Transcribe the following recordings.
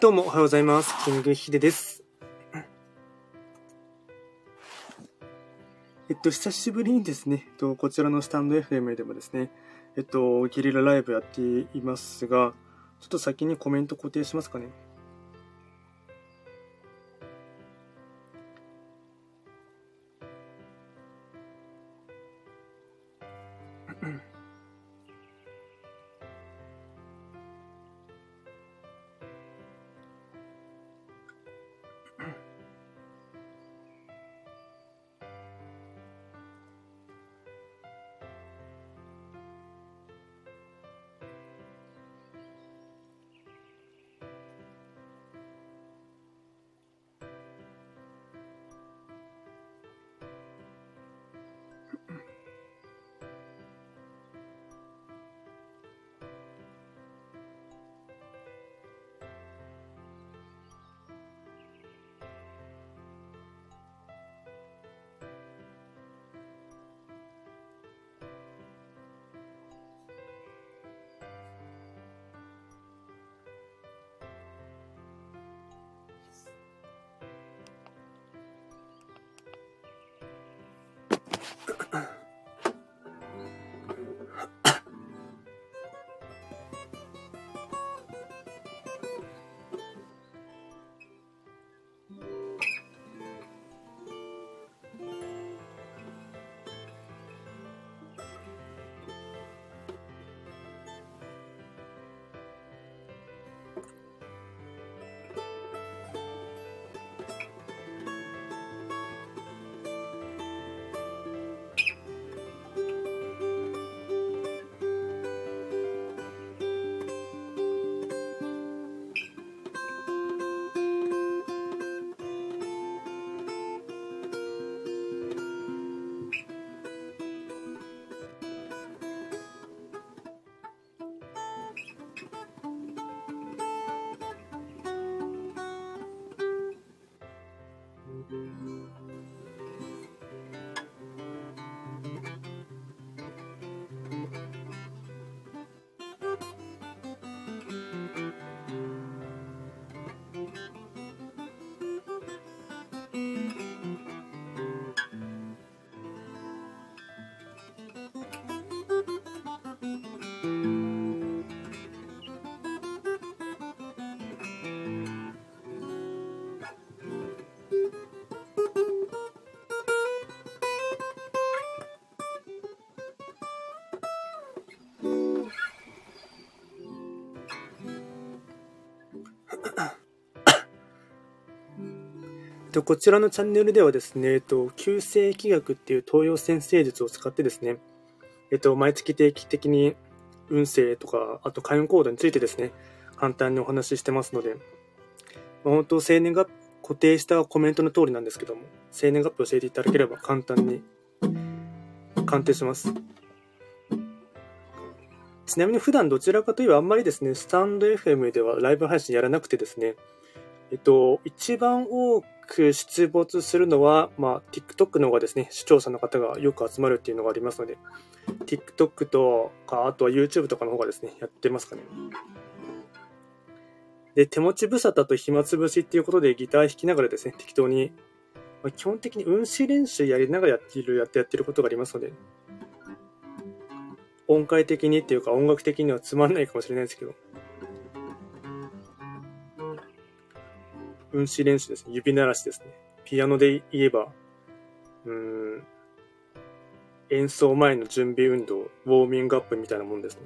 どうもおはようございます。キングヒデです。えっと、久しぶりにですね、えっと、こちらのスタンド FM でもですね、えっと、ゲリラライブやっていますが、ちょっと先にコメント固定しますかね。と、こちらのチャンネルではですね、えっと、旧世紀学っていう東洋先生術を使ってですね、えっと、毎月定期的に運勢とか、あと開運行動についてですね、簡単にお話ししてますので、まあ本当、生年月固定したコメントの通りなんですけども、生年月日教えていただければ簡単に鑑定します。ちなみに普段どちらかといえばあんまりですね、スタンド FM ではライブ配信やらなくてですね、えっと、一番多く出没するのは、まあ、TikTok の方がですね、視聴者の方がよく集まるっていうのがありますので、TikTok とか、あとは YouTube とかの方がですね、やってますかね。で、手持ち無沙汰と暇つぶしっていうことでギター弾きながらですね、適当に、まあ、基本的に運指練習やりながらやっている、やってやってることがありますので、音階的にっていうか音楽的にはつまんないかもしれないですけど、運指練習ですね。指鳴らしですね。ピアノで言えば、うーん、演奏前の準備運動、ウォーミングアップみたいなもんですね。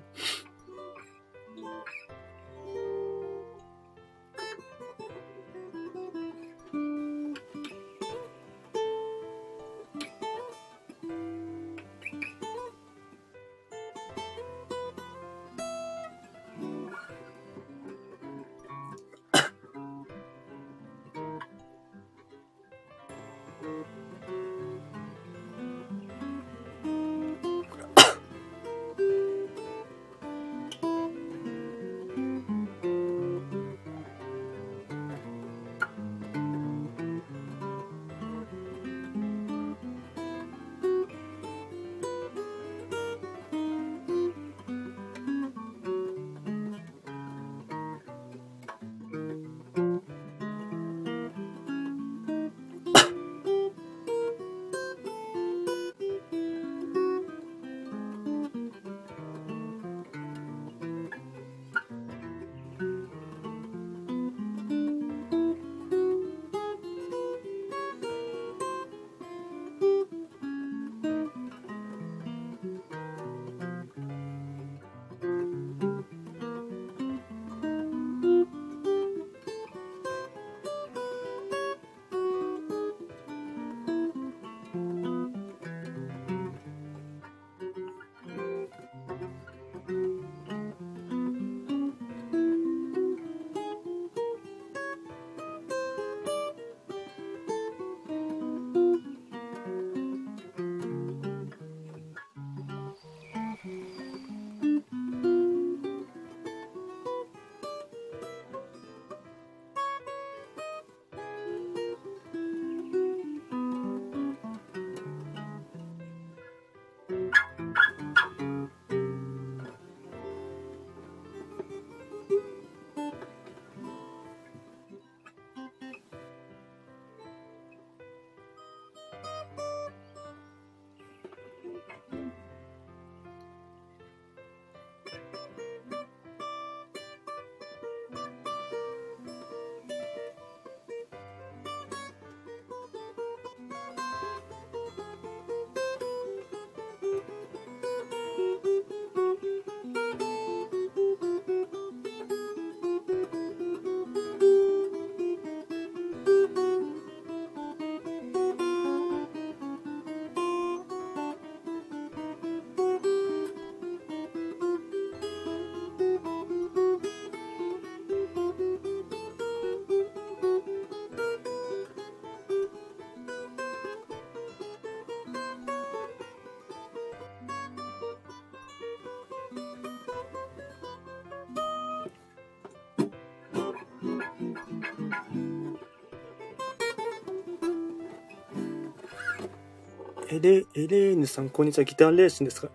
エレ、エレーヌさん、こんにちは。ギターレーシンですか？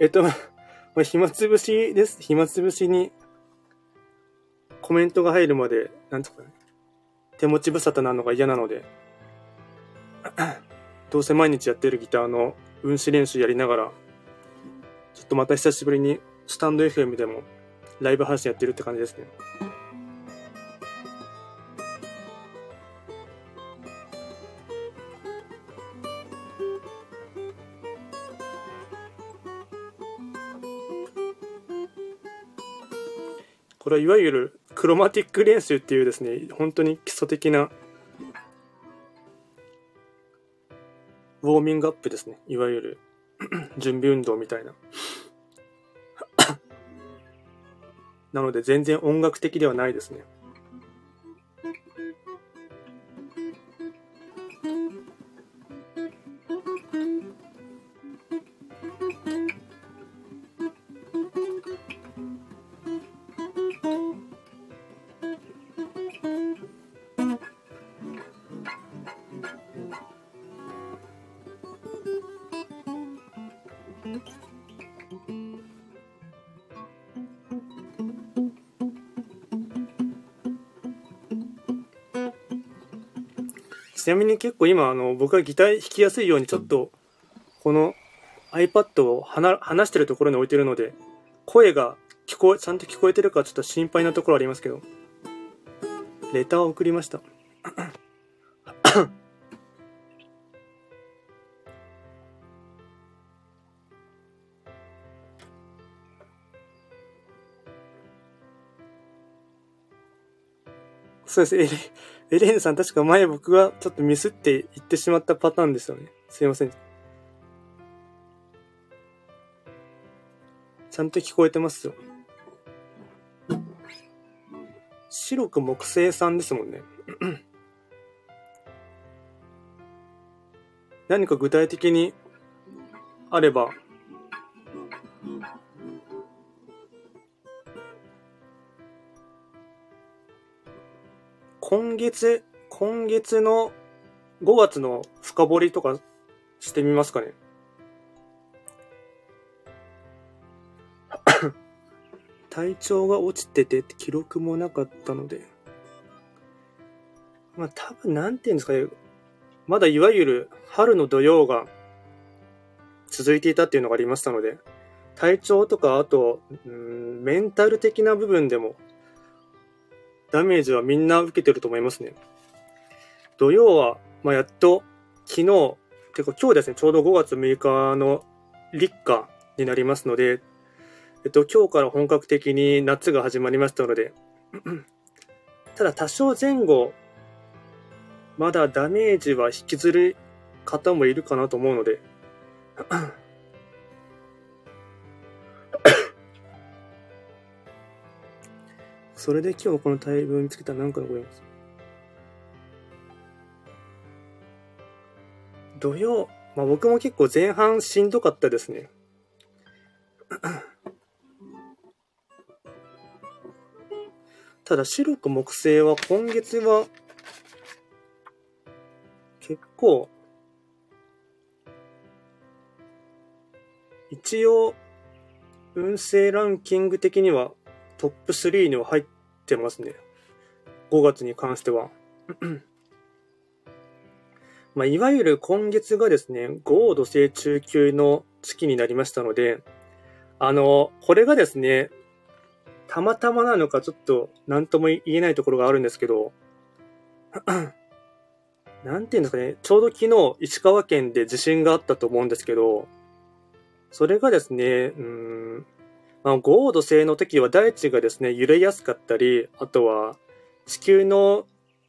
えっと、まあ、暇つぶしです。暇つぶしにコメントが入るまで、なんとかね、手持ち無沙汰なのが嫌なので、どうせ毎日やってるギターの運指練習やりながら、ちょっとまた久しぶりにスタンド FM でもライブ配信やってるって感じですね。これはいわゆるクロマティック練習っていうですね、本当に基礎的なウォーミングアップですね。いわゆる 準備運動みたいな。なので全然音楽的ではないですね。ちなみに結構今、あの、僕がギター弾きやすいようにちょっと、この iPad を離離してるところに置いてるので、声が聞こえ、ちゃんと聞こえてるかちょっと心配なところありますけど、レターを送りました。そうです。エレーヌさん確か前僕がちょっとミスって言ってしまったパターンですよね。すいません。ちゃんと聞こえてますよ。白く木星さんですもんね。何か具体的にあれば今月、今月の5月の深掘りとかしてみますかね。体調が落ちてて記録もなかったので。まあ多分なんて言うんですかね。まだいわゆる春の土曜が続いていたっていうのがありましたので、体調とかあと、うん、メンタル的な部分でもダメージはみんな受けてると思いますね。土曜は、まあ、やっと昨日、てか今日ですね、ちょうど5月6日の立夏になりますので、えっと、今日から本格的に夏が始まりましたので、ただ多少前後、まだダメージは引きずる方もいるかなと思うので、それで今日このタイムを見つけたら何か残ります。土曜、まあ僕も結構前半しんどかったですね。ただ白く木星は今月は結構一応運勢ランキング的にはトップ3には入ってますね。5月に関しては。まあ、いわゆる今月がですね、豪土星中級の月になりましたので、あの、これがですね、たまたまなのかちょっと何とも言えないところがあるんですけど、なんていうんですかね、ちょうど昨日石川県で地震があったと思うんですけど、それがですね、うん、あの豪土星の時は大地がですね、揺れやすかったり、あとは地球の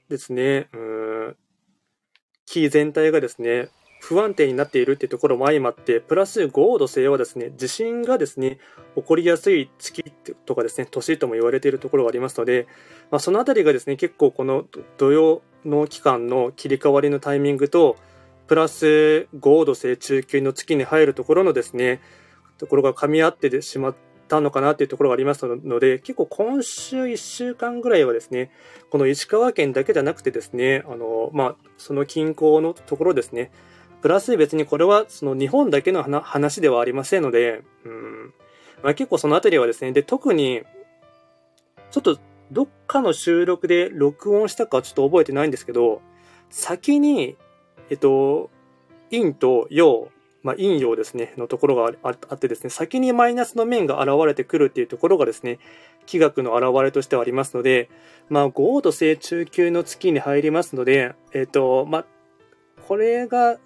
ですね、うん、木全体がですね、不安定になっているっていうところも相まって、プラス豪土星はですね、地震がですね、起こりやすい月とかですね、年とも言われているところがありますので、まあ、そのあたりがですね、結構この土曜の期間の切り替わりのタイミングと、プラス豪土星中級の月に入るところのですね、ところが噛み合ってしまって、たのかなっていうところがありますので、結構今週1週間ぐらいはですね、この石川県だけじゃなくてですね、あの、まあ、その近郊のところですね、プラス別にこれはその日本だけの話ではありませんので、うん。まあ、結構そのあたりはですね、で、特に、ちょっとどっかの収録で録音したかちょっと覚えてないんですけど、先に、えっと、陰と陽、まあ、陰陽ですね、のところがあってですね、先にマイナスの面が現れてくるっていうところがですね、気学の現れとしてはありますので、まあ、5度星中級の月に入りますので、えっと、まあ、これが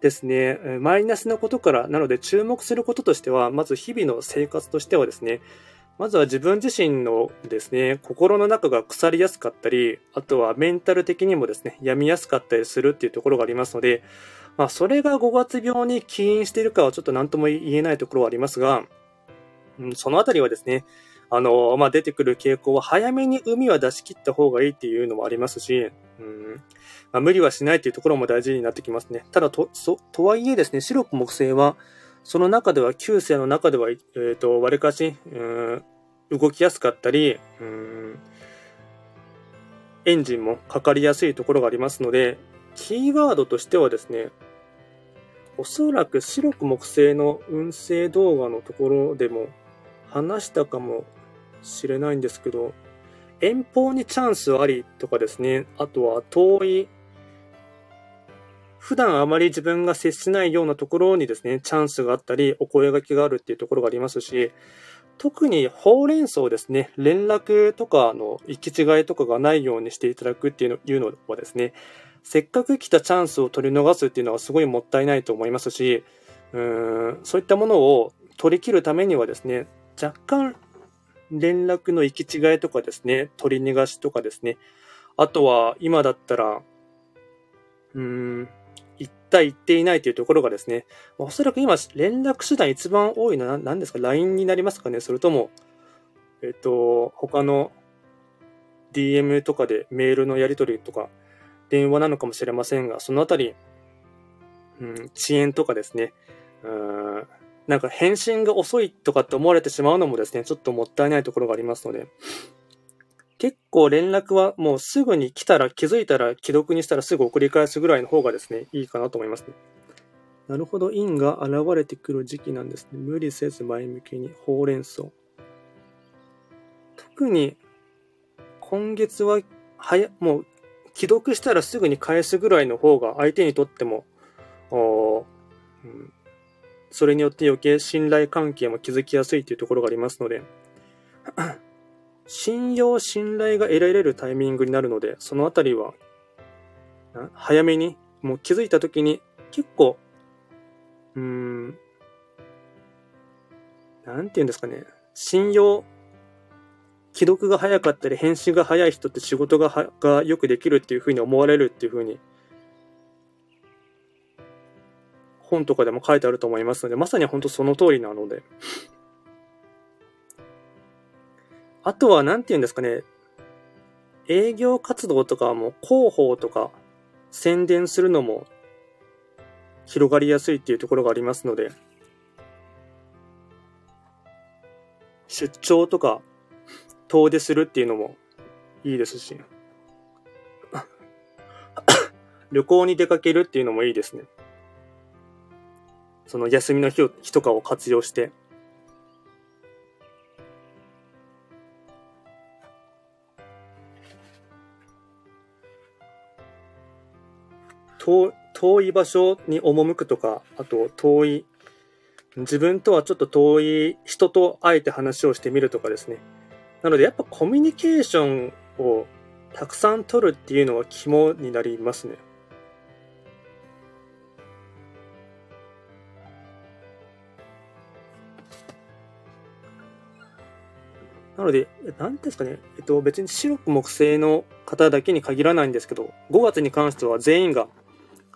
ですね、マイナスのことから、なので注目することとしては、まず日々の生活としてはですね、まずは自分自身のですね、心の中が腐りやすかったり、あとはメンタル的にもですね、病みやすかったりするっていうところがありますので、まあ、それが5月病に起因しているかはちょっと何とも言えないところはありますが、うん、そのあたりはですね、あの、まあ、出てくる傾向は早めに海は出し切った方がいいっていうのもありますし、うん、まあ、無理はしないっていうところも大事になってきますね。ただと、そとはいえですね、白く木星は、その中では、旧星の中では、えっ、ー、と、割かし、うん動きやすかったり、うんエンジンもかかりやすいところがありますので、キーワードとしてはですね、おそらく白く木星の運勢動画のところでも話したかもしれないんですけど、遠方にチャンスありとかですね、あとは遠い普段あまり自分が接しないようなところにですね、チャンスがあったり、お声掛けがあるっていうところがありますし、特にほうれん草ですね、連絡とかの行き違いとかがないようにしていただくっていうのはですね、せっかく来たチャンスを取り逃すっていうのはすごいもったいないと思いますし、うーんそういったものを取り切るためにはですね、若干連絡の行き違いとかですね、取り逃がしとかですね、あとは今だったら、うーん、対言っていないというところがですね、おそらく今、連絡手段一番多いのは何ですか ?LINE になりますかねそれとも、えっと、他の DM とかでメールのやり取りとか、電話なのかもしれませんが、そのあたり、うん、遅延とかですね、うんなんか返信が遅いとかって思われてしまうのもですね、ちょっともったいないところがありますので、結構連絡はもうすぐに来たら気づいたら既読にしたらすぐ送り返すぐらいの方がですね、いいかなと思いますね。なるほど、陰が現れてくる時期なんですね。無理せず前向きに、ほうれん草。特に、今月は、はや、もう、既読したらすぐに返すぐらいの方が相手にとっても、うん、それによって余計信頼関係も築きやすいというところがありますので、信用、信頼が得られるタイミングになるので、そのあたりは、早めに、もう気づいたときに、結構、うーん、なんて言うんですかね、信用、既読が早かったり、返信が早い人って仕事がはがよくできるっていうふうに思われるっていうふうに、本とかでも書いてあると思いますので、まさに本当その通りなので、あとは、なんて言うんですかね、営業活動とかも広報とか宣伝するのも広がりやすいっていうところがありますので、出張とか遠出するっていうのもいいですし、旅行に出かけるっていうのもいいですね。その休みの日を日とかを活用して。遠遠い場所に赴くとか、あと遠い、自分とはちょっと遠い人とあえて話をしてみるとかですね。なのでやっぱコミュニケーションをたくさん取るっていうのは肝になりますね。なので、何ですかね、えっと、別に白く木星の方だけに限らないんですけど、5月に関しては全員が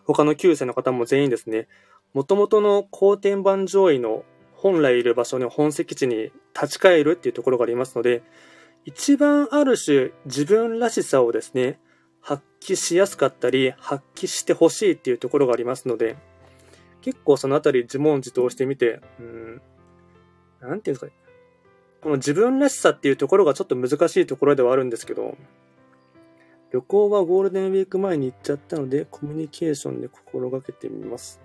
他の9世の方も全員ですね、もともとの後天板上位の本来いる場所の本籍地に立ち返るっていうところがありますので、一番ある種自分らしさをですね、発揮しやすかったり、発揮してほしいっていうところがありますので、結構そのあたり自問自答してみて、うん、なんていうんですかね。この自分らしさっていうところがちょっと難しいところではあるんですけど、旅行はゴールデンウィーク前に行っちゃったので、コミュニケーションで心がけてみます。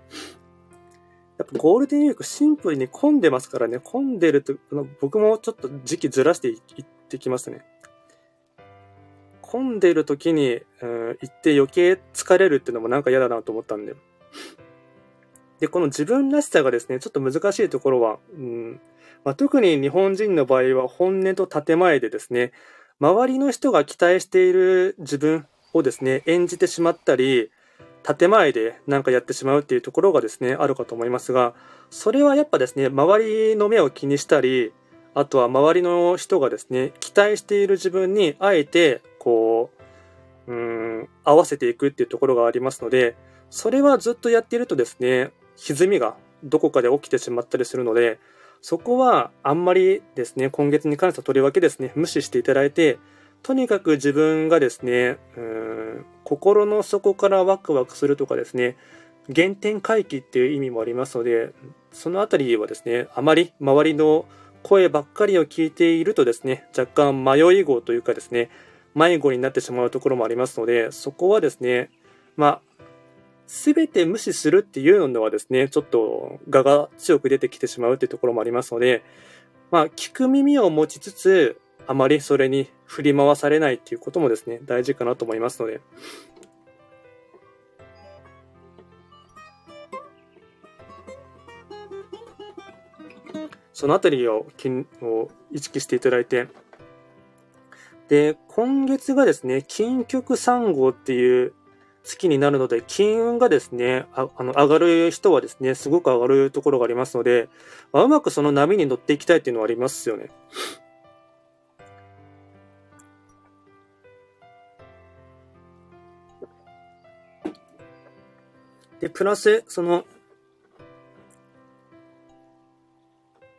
やっぱゴールデンウィークシンプルに混んでますからね、混んでると、僕もちょっと時期ずらして行ってきますね。混んでる時に、うん、行って余計疲れるっていうのもなんか嫌だなと思ったんで。で、この自分らしさがですね、ちょっと難しいところは、うんまあ、特に日本人の場合は本音と建前でですね、周りの人が期待している自分をですね、演じてしまったり、建前で何かやってしまうっていうところがですね、あるかと思いますが、それはやっぱですね、周りの目を気にしたり、あとは周りの人がですね、期待している自分にあえて、こう、うん、合わせていくっていうところがありますので、それはずっとやっているとですね、歪みがどこかで起きてしまったりするので、そこはあんまりですね、今月に関してはとりわけですね、無視していただいて、とにかく自分がですね、心の底からワクワクするとかですね、原点回帰っていう意味もありますので、そのあたりはですね、あまり周りの声ばっかりを聞いているとですね、若干迷い子というかですね、迷子になってしまうところもありますので、そこはですね、まあ、すべて無視するっていうのはですね、ちょっと我が強く出てきてしまうっていうところもありますので、まあ、聞く耳を持ちつつ、あまりそれに振り回されないっていうこともですね、大事かなと思いますので、そのあたりをを意識していただいて、で、今月がですね、金曲3号っていう月になるので、金運がですね、ああの上がる人はですね、すごく上がるところがありますので、まあ、うまくその波に乗っていきたいっていうのはありますよね。で、プラス、その、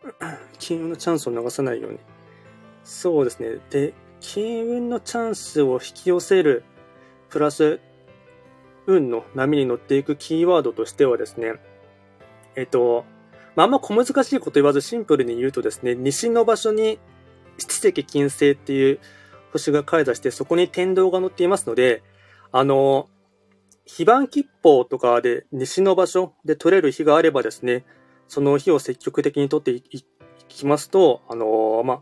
金運のチャンスを逃さないように。そうですね。で、金運のチャンスを引き寄せる、プラス、運の波に乗っていくキーワードとしてはですね、えっと、まあ、あんま小難しいこと言わずシンプルに言うとですね、西の場所に七石金星っていう星が開座して、そこに天道が乗っていますので、あの、非番吉報とかで西の場所で取れる日があればですね、その日を積極的に取っていきますと、あのまあ、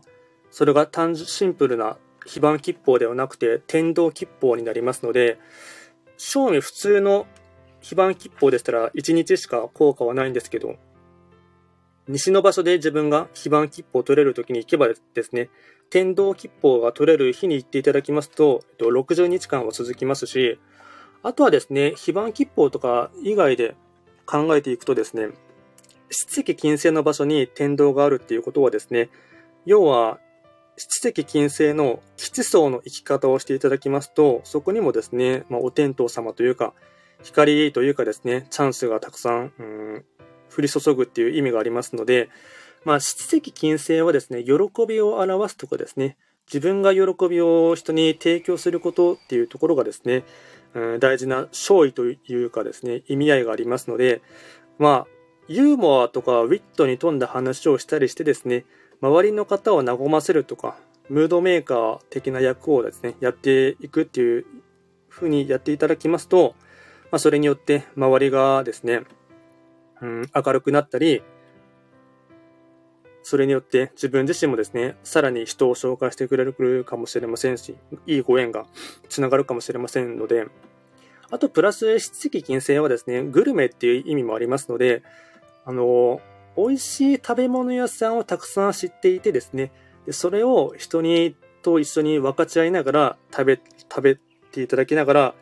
それが単純シンプルな非番吉報ではなくて天道吉報になりますので、正味普通の非番吉報でしたら1日しか効果はないんですけど、西の場所で自分が非番吉報を取れる時に行けばですね、天道吉報が取れる日に行っていただきますと、60日間は続きますし、あとはですね、非番吉報とか以外で考えていくとですね、七石金星の場所に天道があるっていうことはですね、要は七石金星の吉層の生き方をしていただきますと、そこにもですね、まあ、お天道様というか、光というかですね、チャンスがたくさん、うん、降り注ぐっていう意味がありますので、まあ、七石金星はですね、喜びを表すとかですね、自分が喜びを人に提供することっていうところがですね、うん、大事な勝利というかですね、意味合いがありますので、まあ、ユーモアとかウィットに富んだ話をしたりしてですね、周りの方を和ませるとか、ムードメーカー的な役をですね、やっていくっていう風にやっていただきますと、まあ、それによって周りがですね、うん、明るくなったり、それによって自分自身もですね、さらに人を紹介してくれるかもしれませんし、いいご縁がつながるかもしれませんので、あとプラス七石金星はですね、グルメっていう意味もありますので、あの、美味しい食べ物屋さんをたくさん知っていてですね、それを人にと一緒に分かち合いながら食べ、食べていただきながら、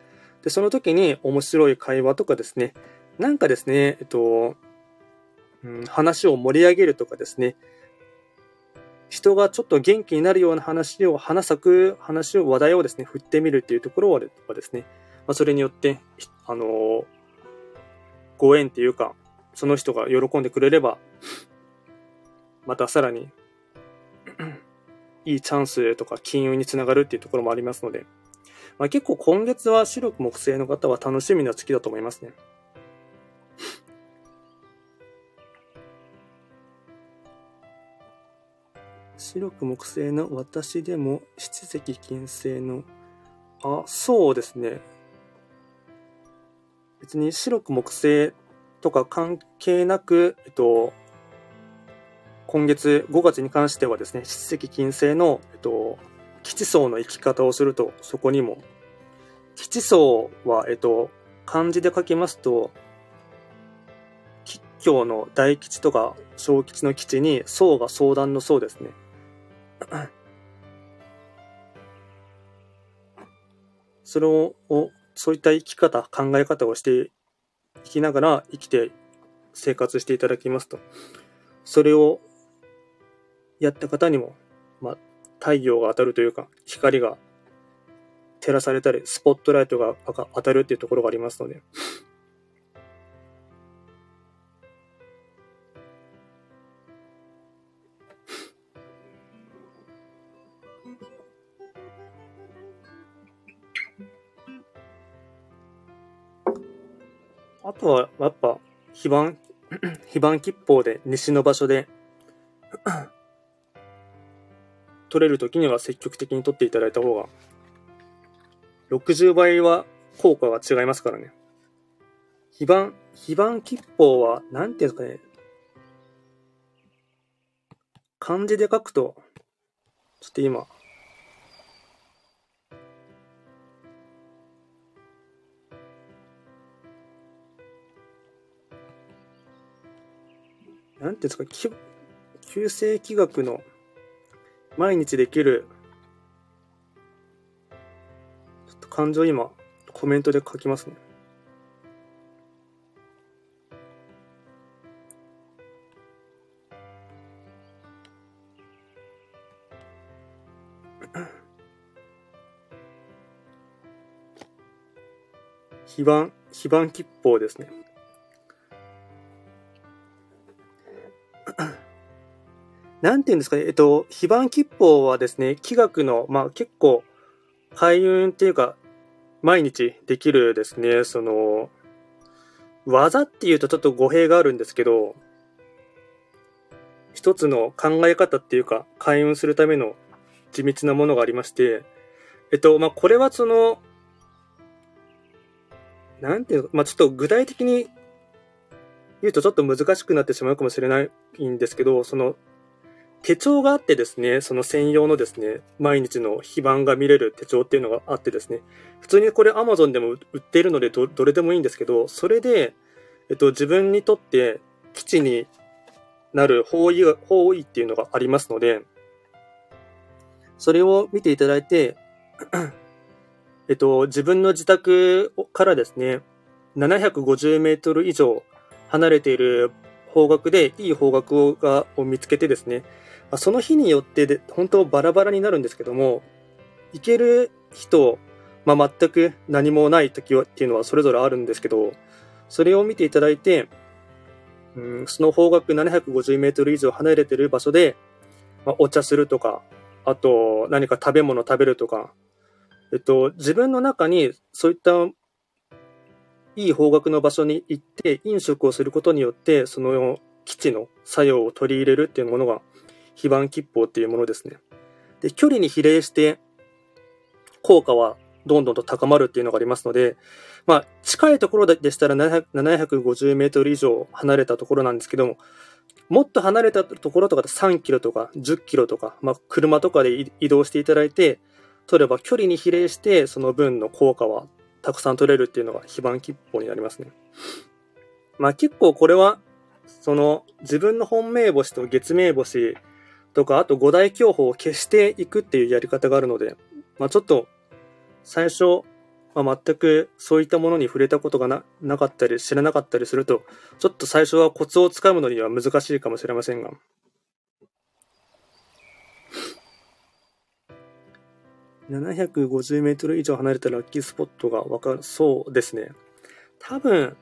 で、その時に面白い会話とかですね、なんかですね、えっと、うん、話を盛り上げるとかですね、人がちょっと元気になるような話を、花咲く話を、話題をですね、振ってみるっていうところはですね、まあ、それによって、あのご縁っていうか、その人が喜んでくれれば、またさらに、いいチャンスとか金融につながるっていうところもありますので、まあ、結構今月は白く木星の方は楽しみな月だと思いますね。白く木星の私でも七石金星のあ、そうですね。別に白く木星とか関係なく、えっと、今月5月に関してはですね、七石金星の、えっと、基地層の生き方をすると、そこにも、基地層は、えっと、漢字で書きますと、吉祥の大吉とか小吉の吉に、層が相談の層ですね。それを、そういった生き方、考え方をしていきながら生きて生活していただきますと。それをやった方にも、まあ、太陽が当たるというか、光が照らされたり、スポットライトが当たるっていうところがありますので、とは、やっぱ、非番、非番吉報で西の場所で 取れるときには積極的に取っていただいた方が、60倍は効果が違いますからね。非番、非番吉報は、なんていうんですかね。漢字で書くと、ちょっと今、なんていうんですか、旧世紀学の毎日できる、ちょっと感情今、コメントで書きますね。非番、非番吉報ですね。なんていうんですかね、えっと、非番吉報はですね、気学の、まあ結構、開運っていうか、毎日できるですね、その、技っていうとちょっと語弊があるんですけど、一つの考え方っていうか、開運するための地道なものがありまして、えっと、まあ、これはその、なんていうの、まあ、ちょっと具体的に言うとちょっと難しくなってしまうかもしれないんですけど、その、手帳があってですね、その専用のですね、毎日の非番が見れる手帳っていうのがあってですね、普通にこれ Amazon でも売っているのでどれでもいいんですけど、それで、えっと、自分にとって基地になる方位方位っていうのがありますので、それを見ていただいて、えっと、自分の自宅からですね、750メートル以上離れている方角でいい方角がを見つけてですね、ま、その日によってで、本当バラバラになるんですけども、行ける日と、まあ、全く何もない時はっていうのはそれぞれあるんですけど、それを見ていただいて、うん、その方角750メートル以上離れてる場所で、まあ、お茶するとか、あと何か食べ物食べるとか、えっと、自分の中にそういったいい方角の場所に行って飲食をすることによって、その基地の作用を取り入れるっていうものが非番吉報っていうものですね。で、距離に比例して効果はどんどんと高まるっていうのがありますので、まあ、近いところでしたら750メートル以上離れたところなんですけども、もっと離れたところとかで3キロとか10キロとか、まあ、車とかで移動していただいて、取れば距離に比例してその分の効果はたくさん取れるっていうのが非番吉報になりますね。まあ結構これは、その自分の本命星と月命星とか、あと五大競歩を消していくっていうやり方があるので、まあちょっと最初、まあ、全くそういったものに触れたことがななかったり知らなかったりすると、ちょっと最初はコツをつかむのには難しいかもしれませんが。750メートル以上離れたラッキースポットがわかる、そうですね。多分、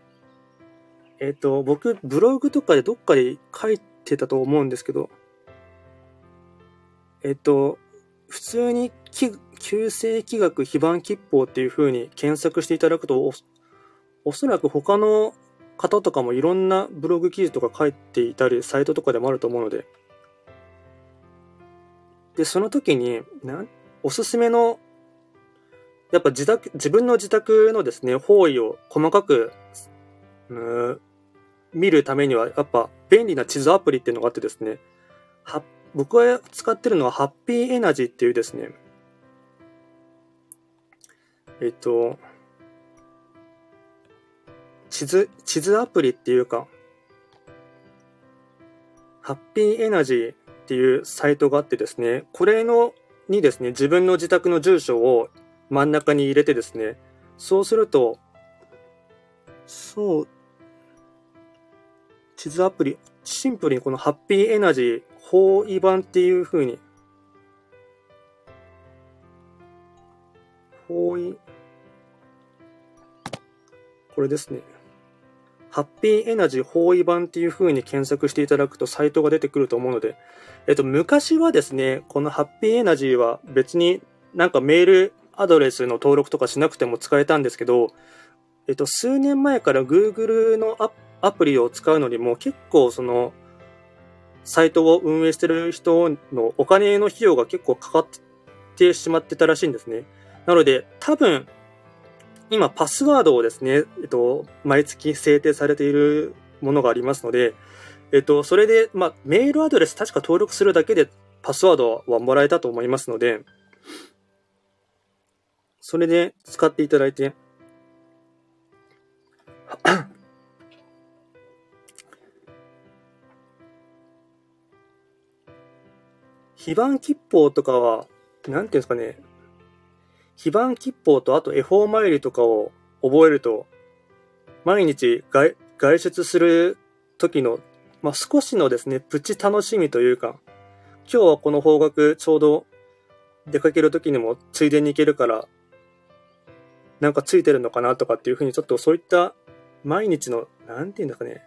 えっ、ー、と、僕、ブログとかでどっかで書いてたと思うんですけど、えっ、と、普通に旧世紀学非番吉報っていう風に検索していただくとお、おそらく他の方とかもいろんなブログ記事とか書いていたり、サイトとかでもあると思うので、で、その時に、なんおすすめのやっぱ自宅、自分の自宅のですね、方位を細かく、うん、見るためには、やっぱ便利な地図アプリっていうのがあってですね、は僕が使ってるのはハッピーエナジーっていうですね、えっと、地図、地図アプリっていうか、ハッピーエナジーっていうサイトがあってですね、これの、にですね、自分の自宅の住所を真ん中に入れてですね、そうすると、そう、地図アプリ、シンプルにこのハッピーエナジー方位版っていう風に、方位、これですね。ハッピーエナジー方位版っていう風に検索していただくとサイトが出てくると思うので、えっと、昔はですね、このハッピーエナジーは別になんかメールアドレスの登録とかしなくても使えたんですけど、えっと、数年前から Google のアプリを使うのにも結構その、サイトを運営してる人のお金の費用が結構かかってしまってたらしいんですね。なので、多分、今パスワードをですね、えっと、毎月制定されているものがありますので、えっと、それで、まあ、メールアドレス確か登録するだけでパスワードはもらえたと思いますので、それで使っていただいて、非番切符とかは、なんていうんですかね、非番切符とあと恵方参りとかを覚えると、毎日外外出する時の、まあ、少しのですね、プチ楽しみというか、今日はこの方角ちょうど出かける時にもついでに行けるから、なんかついてるのかなとかっていうふうにちょっとそういった毎日の、なんていうんですかね、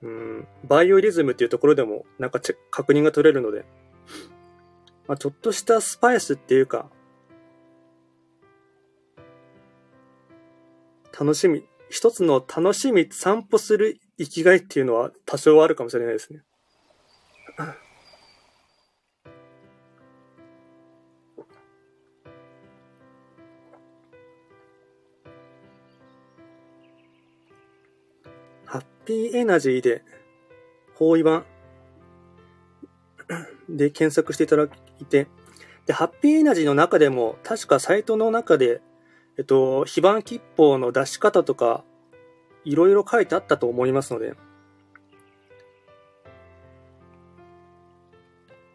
うん、バイオリズムっていうところでもなんか確認が取れるので、まあ、ちょっとしたスパイスっていうか、楽しみ、一つの楽しみ、散歩する生きがいっていうのは多少あるかもしれないですね。ハッピーエナジーで、方位版で検索していただいて、で、ハッピーエナジーの中でも、確かサイトの中でえっと、非番切符の出し方とか、いろいろ書いてあったと思いますので、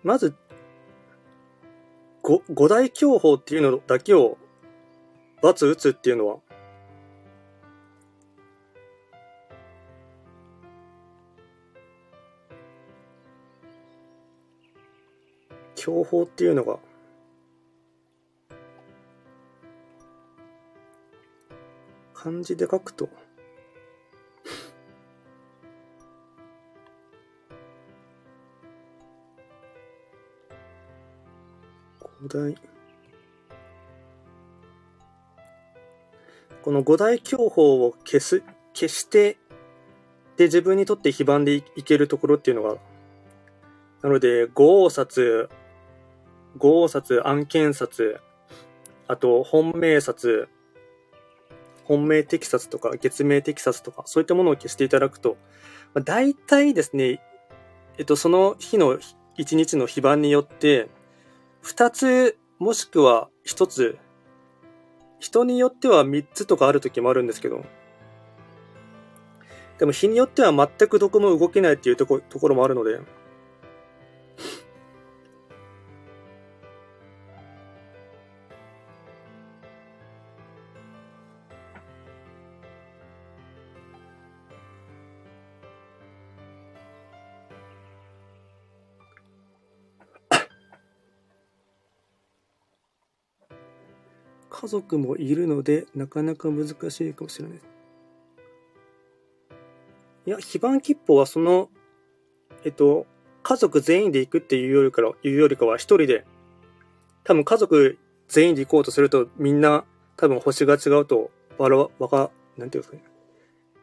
まず、五大教法っていうのだけを、罰打つっていうのは、教法っていうのが、漢字で書くと、五大、この五大教法を消す、消して、で、自分にとって非番でいけるところっていうのが、なので、五王札、五王札、案件札、あと、本命札、本命適札とか月命適札とか、そういったものを消していただくと、まあ、大体ですね、えっと、その日の一日の非番によって、二つ、もしくは一つ、人によっては三つとかある時もあるんですけど、でも日によっては全くどこも動けないっていうとこところもあるので、家族もいるので、なかなか難しいかもしれない。いや、非番切符はその、えっと、家族全員で行くっていうよりかいうよりかは一人で、多分家族全員で行こうとするとみんな多分星が違うと、わら、わか、なんていうんですかね。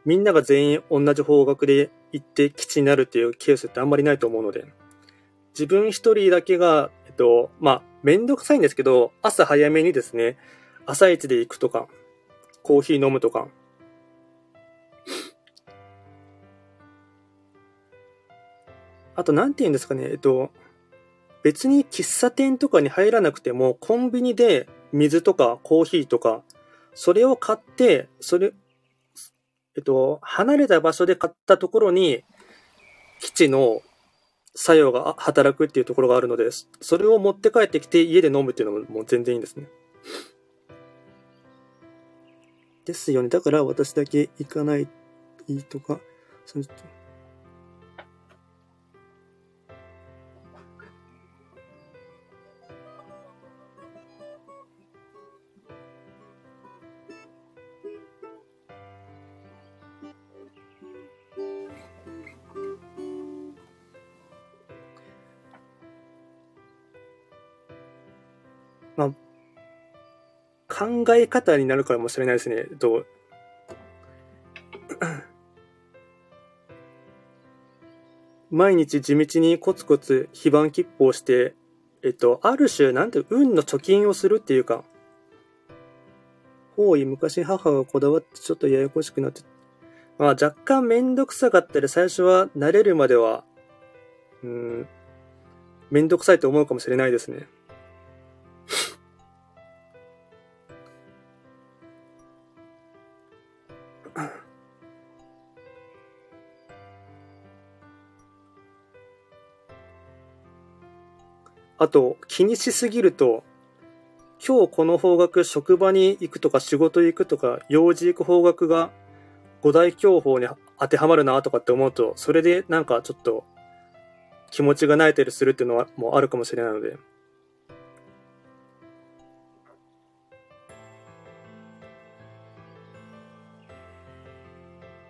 みんなが全員同じ方角で行って基地になるっていうケースってあんまりないと思うので、自分一人だけが、えっと、まあ、めんどくさいんですけど、朝早めにですね、朝一で行くとか、コーヒー飲むとか。あと、なんて言うんですかね、えっと、別に喫茶店とかに入らなくても、コンビニで水とかコーヒーとか、それを買って、それ、えっと、離れた場所で買ったところに、基地の作用が働くっていうところがあるので、それを持って帰ってきて家で飲むっていうのももう全然いいんですね。ですよね。だから私だけ行かないとか、その考え方になるかもしれないですね。と 毎日地道にコツコツ非番切符をして、えっと、ある種、なんて、運の貯金をするっていうか、方位、昔母がこだわってちょっとややこしくなって、まあ若干めんどくさかったり、最初は慣れるまでは、うん、めんどくさいと思うかもしれないですね。あと、気にしすぎると、今日この方角職場に行くとか仕事行くとか用事行く方角が五大教法に当てはまるなとかって思うと、それでなんかちょっと気持ちが泣いたりするっていうのはもうあるかもしれないので。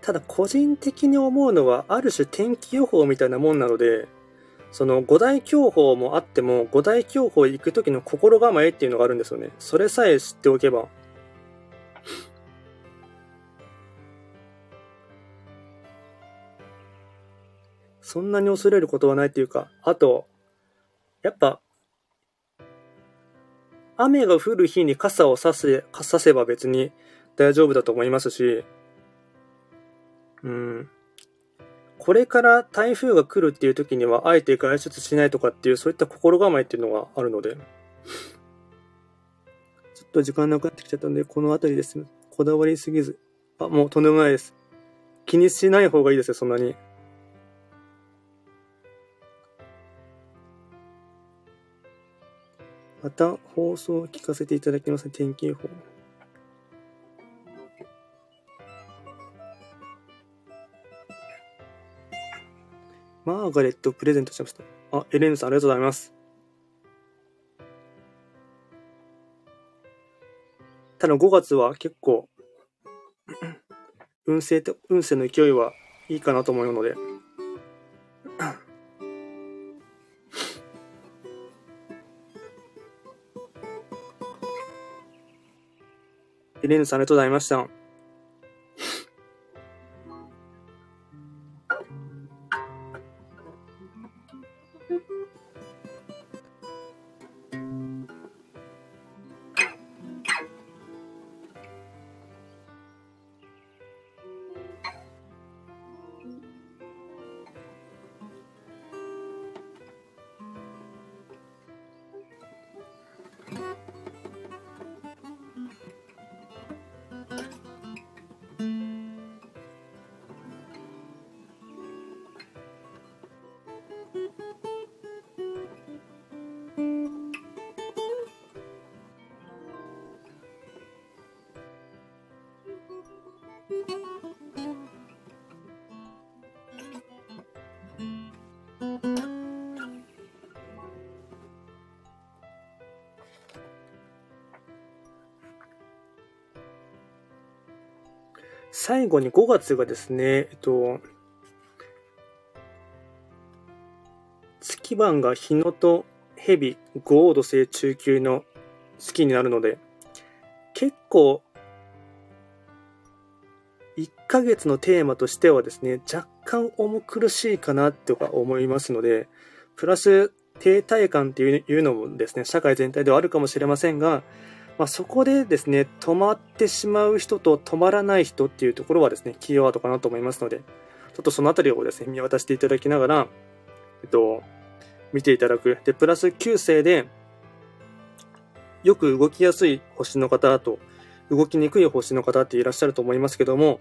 ただ個人的に思うのはある種天気予報みたいなもんなので、その五大教法もあっても、五大教法行く時の心構えっていうのがあるんですよね。それさえ知っておけば。そんなに恐れることはないっていうか、あと、やっぱ、雨が降る日に傘を差せ、差せば別に大丈夫だと思いますし、うん。これから台風が来るっていう時には、あえて外出しないとかっていう、そういった心構えっていうのがあるので、ちょっと時間なくなってきちゃったんで、この辺りです。こだわりすぎず。あ、もうとんでもないです。気にしない方がいいですよ、そんなに。また放送を聞かせていただきます、天気予報。マーガレットプレゼントしました。あ、エレンさんありがとうございます。ただ5月は結構、運勢と、運勢の勢いはいいかなと思うので、エレンさんありがとうございました。最後に5月がですね、えっと、月番が日野と蛇、五黄土星中級の月になるので、結構、ヶ月のテーマとしてはですね、若干重苦しいかなとか思いますので、プラス停滞感っていうのもですね、社会全体ではあるかもしれませんが、まあ、そこでですね、止まってしまう人と止まらない人っていうところはですね、キーワードかなと思いますので、ちょっとそのあたりをですね、見渡していただきながら、えっと、見ていただく。で、プラス9星で、よく動きやすい星の方と、動きにくい星の方っていらっしゃると思いますけども、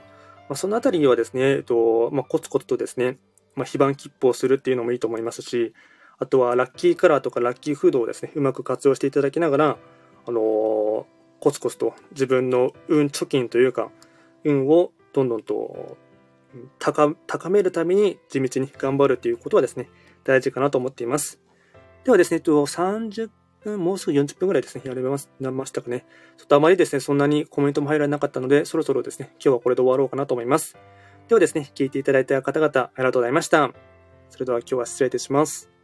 まあ、そのあたりにはですね、えっと、まあ、コツコツとですね、まあ、非番切符をするっていうのもいいと思いますし、あとはラッキーカラーとかラッキーフードをですね、うまく活用していただきながら、あのー、コツコツと自分の運貯金というか、運をどんどんと高高めるために地道に頑張るということはですね、大事かなと思っています。ではですね、30分、もうすぐ40分ぐらいですね、やれば、なりましたかね。ちょっとあまりですね、そんなにコメントも入らなかったので、そろそろですね、今日はこれで終わろうかなと思います。ではですね、聞いていただいた方々、ありがとうございました。それでは今日は失礼いたします。